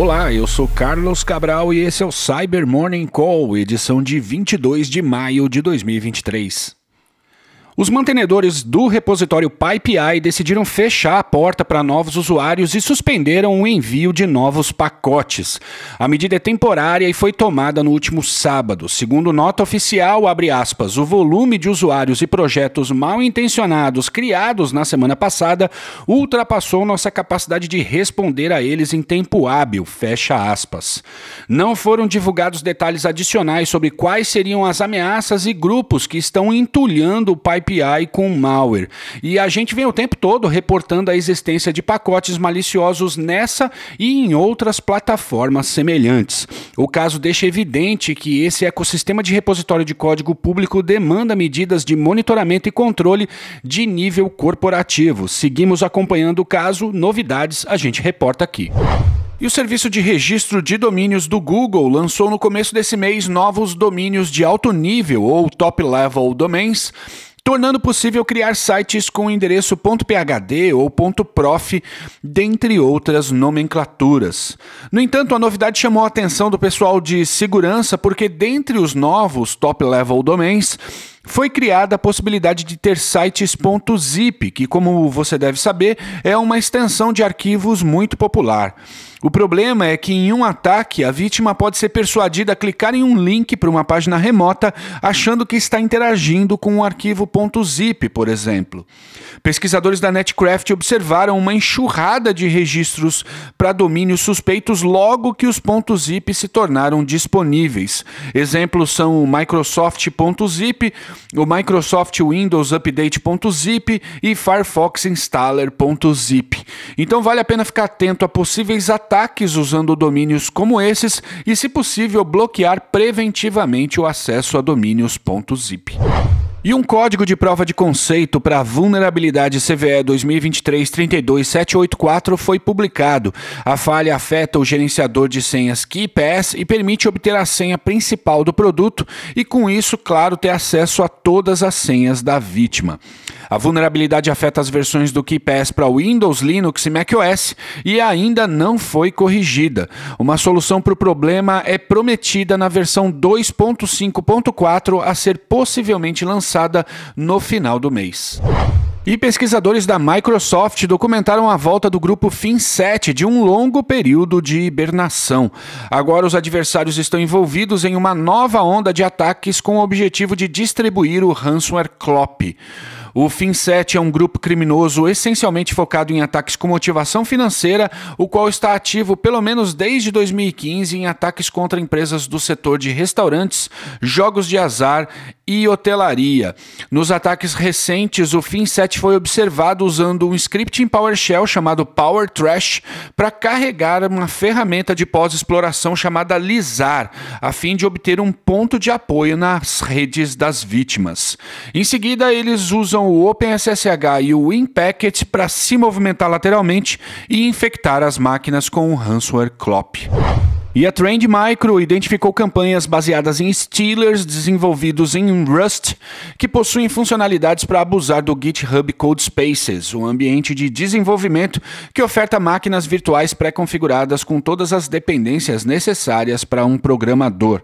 Olá, eu sou Carlos Cabral e esse é o Cyber Morning Call, edição de 22 de maio de 2023. Os mantenedores do repositório PipeEye decidiram fechar a porta para novos usuários e suspenderam o envio de novos pacotes. A medida é temporária e foi tomada no último sábado. Segundo nota oficial, aspas, o volume de usuários e projetos mal intencionados criados na semana passada ultrapassou nossa capacidade de responder a eles em tempo hábil, fecha aspas. Não foram divulgados detalhes adicionais sobre quais seriam as ameaças e grupos que estão entulhando o PipeEye API com malware. E a gente vem o tempo todo reportando a existência de pacotes maliciosos nessa e em outras plataformas semelhantes. O caso deixa evidente que esse ecossistema de repositório de código público demanda medidas de monitoramento e controle de nível corporativo. Seguimos acompanhando o caso, novidades a gente reporta aqui. E o serviço de registro de domínios do Google lançou no começo desse mês novos domínios de alto nível ou top level domains tornando possível criar sites com endereço .phd ou .prof, dentre outras nomenclaturas. No entanto, a novidade chamou a atenção do pessoal de segurança porque dentre os novos top-level domains, foi criada a possibilidade de ter sites .zip, que como você deve saber, é uma extensão de arquivos muito popular. O problema é que em um ataque a vítima pode ser persuadida a clicar em um link para uma página remota achando que está interagindo com um arquivo .zip, por exemplo. Pesquisadores da Netcraft observaram uma enxurrada de registros para domínios suspeitos logo que os .zip se tornaram disponíveis. Exemplos são o Microsoft.zip, o Microsoft Windows Update.zip e Firefox Installer.zip. Então vale a pena ficar atento a possíveis ataques ataques usando domínios como esses e, se possível, bloquear preventivamente o acesso a domínios.zip. E um código de prova de conceito para a vulnerabilidade CVE 2023-32784 foi publicado. A falha afeta o gerenciador de senhas KeyPass e permite obter a senha principal do produto e, com isso, claro, ter acesso a todas as senhas da vítima. A vulnerabilidade afeta as versões do KeyPass para Windows, Linux e macOS e ainda não foi corrigida. Uma solução para o problema é prometida na versão 2.5.4 a ser possivelmente lançada lançada no final do mês. E pesquisadores da Microsoft documentaram a volta do grupo FinSet de um longo período de hibernação. Agora, os adversários estão envolvidos em uma nova onda de ataques com o objetivo de distribuir o ransomware Clop. O FinSet é um grupo criminoso essencialmente focado em ataques com motivação financeira, o qual está ativo pelo menos desde 2015 em ataques contra empresas do setor de restaurantes, jogos de azar e hotelaria. Nos ataques recentes, o FinSet foi observado usando um script em PowerShell chamado Power Trash para carregar uma ferramenta de pós-exploração chamada Lizar, a fim de obter um ponto de apoio nas redes das vítimas. Em seguida, eles usam o OpenSSH e o WinPacket para se movimentar lateralmente e infectar as máquinas com o ransomware Clop. E a Trend Micro identificou campanhas baseadas em Stealers desenvolvidos em Rust que possuem funcionalidades para abusar do GitHub Codespaces, um ambiente de desenvolvimento que oferta máquinas virtuais pré-configuradas com todas as dependências necessárias para um programador.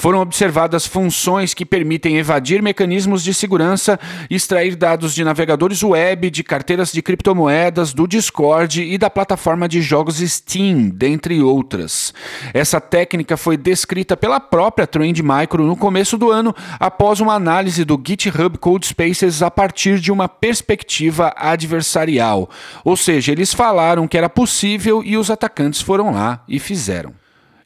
Foram observadas funções que permitem evadir mecanismos de segurança, extrair dados de navegadores web, de carteiras de criptomoedas, do Discord e da plataforma de jogos Steam, dentre outras. Essa técnica foi descrita pela própria Trend Micro no começo do ano, após uma análise do GitHub Codespaces a partir de uma perspectiva adversarial. Ou seja, eles falaram que era possível e os atacantes foram lá e fizeram.